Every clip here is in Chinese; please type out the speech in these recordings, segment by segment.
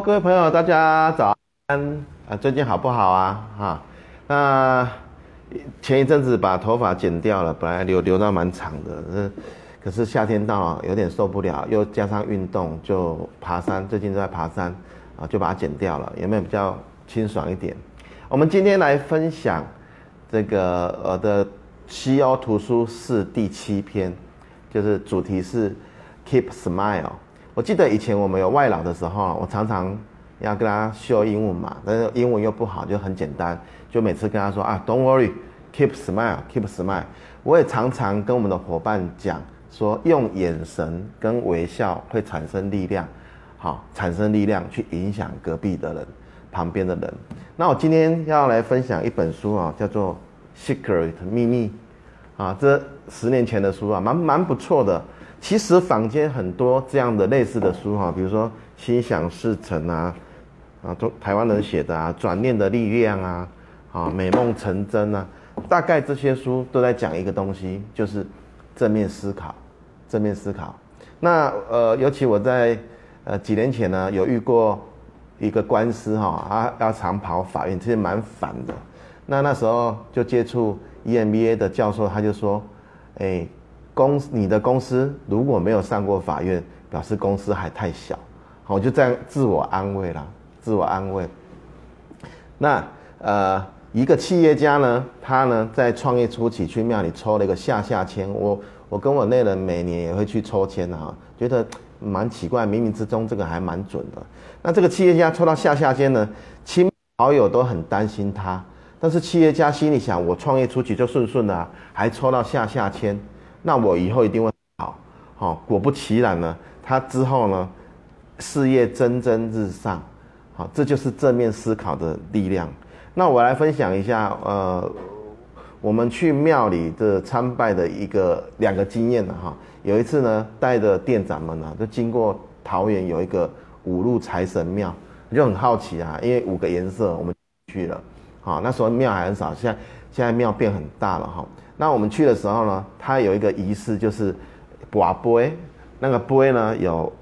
各位朋友，大家早安啊！最近好不好啊？哈，那前一阵子把头发剪掉了，本来留留到蛮长的，可是夏天到了，有点受不了，又加上运动，就爬山。最近都在爬山啊，就把它剪掉了，有没有比较清爽一点？我们今天来分享这个我的西欧图书室第七篇，就是主题是 Keep Smile。我记得以前我们有外劳的时候，我常常要跟他秀英文嘛，但是英文又不好，就很简单，就每次跟他说啊，Don't worry，keep smile，keep smile。我也常常跟我们的伙伴讲说，用眼神跟微笑会产生力量，好，产生力量去影响隔壁的人、旁边的人。那我今天要来分享一本书啊，叫做《Secret 秘密》啊，这十年前的书啊，蛮蛮不错的。其实坊间很多这样的类似的书哈，比如说《心想事成》啊，啊，中台湾人写的啊，《转念的力量》啊，啊，《美梦成真》啊，大概这些书都在讲一个东西，就是正面思考，正面思考。那呃，尤其我在呃几年前呢，有遇过一个官司哈，啊，要常跑法院，其实蛮烦的。那那时候就接触 EMBA 的教授，他就说，哎。公你的公司如果没有上过法院，表示公司还太小，好，我就这样自我安慰啦，自我安慰。那呃，一个企业家呢，他呢在创业初期去庙里抽了一个下下签，我我跟我内人每年也会去抽签哈，觉得蛮奇怪，冥冥之中这个还蛮准的。那这个企业家抽到下下签呢，亲好友都很担心他，但是企业家心里想，我创业初期就顺顺的啊，还抽到下下签。那我以后一定会好，好，果不其然呢，他之后呢，事业蒸蒸日上，好，这就是正面思考的力量。那我来分享一下，呃，我们去庙里的参拜的一个两个经验哈。有一次呢，带着店长们呢，就经过桃园有一个五路财神庙，我就很好奇啊，因为五个颜色我们去了，好，那时候庙还很少，现在现在庙变很大了哈。那我们去的时候呢，它有一个仪式，就是拔杯，那个杯呢有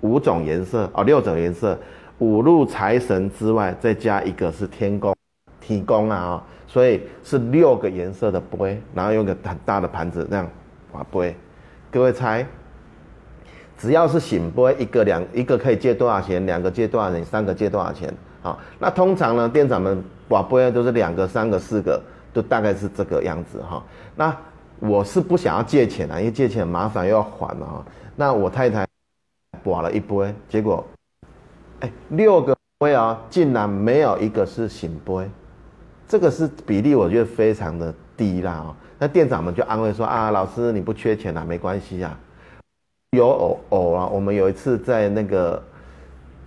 五种颜色哦，六种颜色，五路财神之外，再加一个是天公，天公啊、哦，所以是六个颜色的杯，然后用个很大的盘子这样拔杯。各位猜，只要是醒杯，一个两一个可以借多少钱？两个借多少钱？三个借多少钱？好，那通常呢，店长们拔杯都是两个、三个、四个。就大概是这个样子哈，那我是不想要借钱啊，因为借钱麻烦又要还啊。那我太太拔了一杯，结果，哎，六个杯啊，竟然没有一个是醒杯，这个是比例，我觉得非常的低啦啊。那店长们就安慰说啊，老师你不缺钱啊，没关系啊。有偶偶啊，我们有一次在那个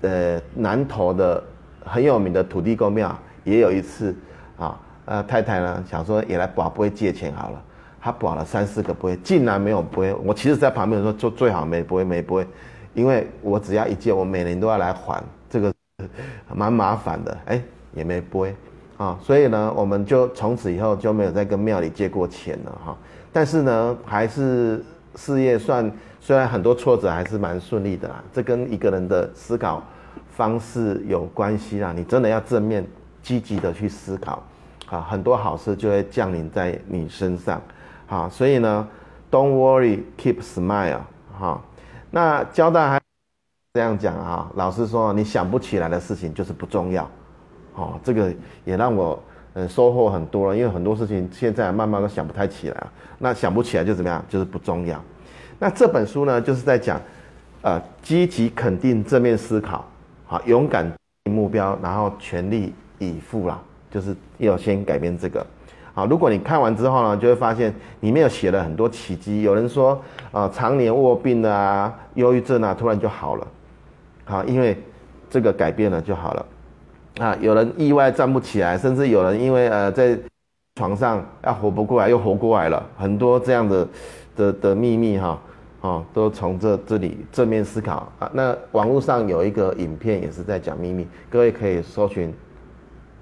呃南投的很有名的土地公庙，也有一次啊。呃，太太呢想说也来拔杯借钱好了，他拔了三四个杯，竟然没有杯。我其实在旁边说，就最好没杯没杯，因为我只要一借，我每年都要来还，这个蛮麻烦的。哎，也没杯啊，所以呢，我们就从此以后就没有再跟庙里借过钱了哈。但是呢，还是事业算虽然很多挫折，还是蛮顺利的啦。这跟一个人的思考方式有关系啦。你真的要正面积极的去思考。啊，很多好事就会降临在你身上，好，所以呢，Don't worry, keep smile，哈，那交代还这样讲啊，老师说你想不起来的事情就是不重要，哦，这个也让我嗯收获很多了，因为很多事情现在慢慢都想不太起来，那想不起来就怎么样，就是不重要。那这本书呢，就是在讲，呃，积极肯定正面思考，好，勇敢目标，然后全力以赴啦。就是要先改变这个，好，如果你看完之后呢，就会发现里面有写了很多奇迹。有人说啊、呃，常年卧病啊，忧郁症啊，突然就好了，好，因为这个改变了就好了。啊，有人意外站不起来，甚至有人因为呃在床上要活不过来，又活过来了。很多这样的的的秘密哈，哦，都从这这里正面思考啊。那网络上有一个影片也是在讲秘密，各位可以搜寻。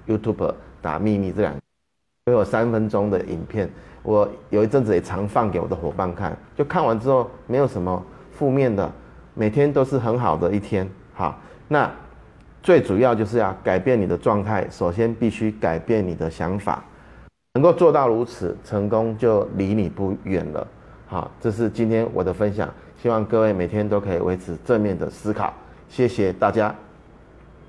YouTube 打秘密这两个，有三分钟的影片，我有一阵子也常放给我的伙伴看，就看完之后没有什么负面的，每天都是很好的一天。好，那最主要就是要改变你的状态，首先必须改变你的想法，能够做到如此，成功就离你不远了。好，这是今天我的分享，希望各位每天都可以维持正面的思考。谢谢大家。